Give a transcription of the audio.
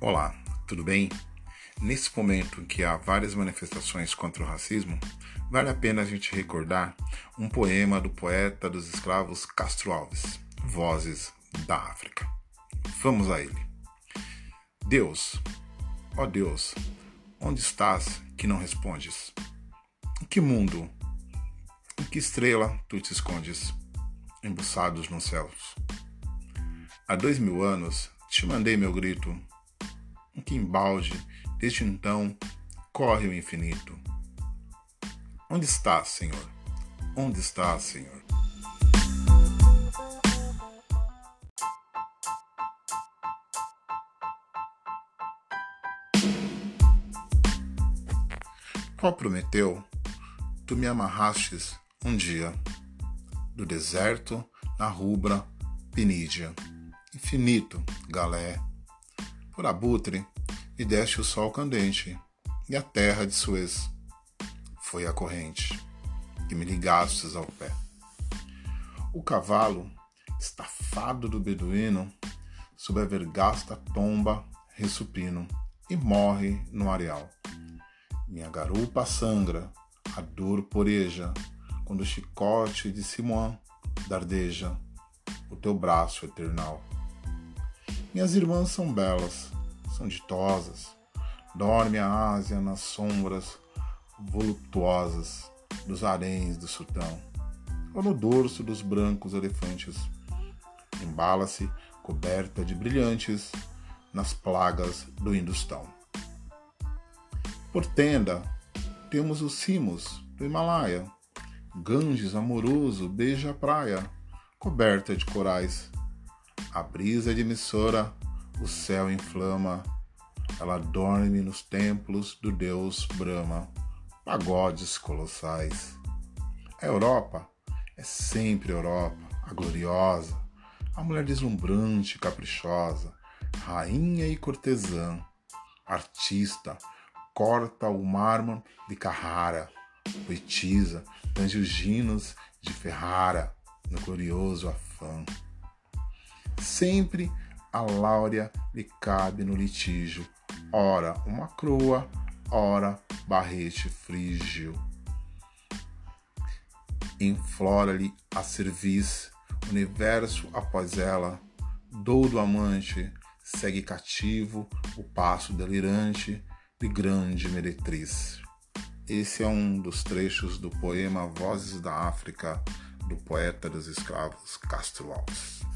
Olá, tudo bem? Nesse momento em que há várias manifestações contra o racismo, vale a pena a gente recordar um poema do poeta dos escravos Castro Alves, Vozes da África. Vamos a ele. Deus, ó Deus, onde estás que não respondes? Em que mundo, em que estrela tu te escondes, embuçados nos céus? Há dois mil anos te mandei meu grito em que embalde, desde então, corre o infinito. Onde está, Senhor? Onde está, Senhor? Qual prometeu? Tu me amarrastes um dia, do deserto na rubra Pinídia, infinito galé por abutre, e deste o sol candente, e a terra de Suez. Foi a corrente, que me ligastes ao pé. O cavalo, estafado do beduíno, sob a vergasta tomba, ressupino, e morre no areal. Minha garupa sangra, a dor poreja, quando o chicote de Simão dardeja o teu braço eternal. Minhas irmãs são belas, são ditosas. Dorme a Ásia nas sombras voluptuosas dos haréns do sultão, ou no dorso dos brancos elefantes. Embala-se, coberta de brilhantes, nas plagas do Industão. Por tenda, temos os cimos do Himalaia. Ganges amoroso beija a praia, coberta de corais a brisa de emissora, o céu inflama, ela dorme nos templos do deus Brahma, pagodes colossais. A Europa é sempre Europa, a gloriosa, a mulher deslumbrante, caprichosa, rainha e cortesã, artista, corta o mármore de Carrara, poetisa, tangiginos de Ferrara, no glorioso afã. Sempre a Láurea lhe cabe no litígio, ora uma crua, ora barrete frígio. Enflora-lhe a cerviz, universo após ela, doudo amante, segue cativo o passo delirante de grande meretriz. Esse é um dos trechos do poema Vozes da África, do poeta dos escravos Castro Alves.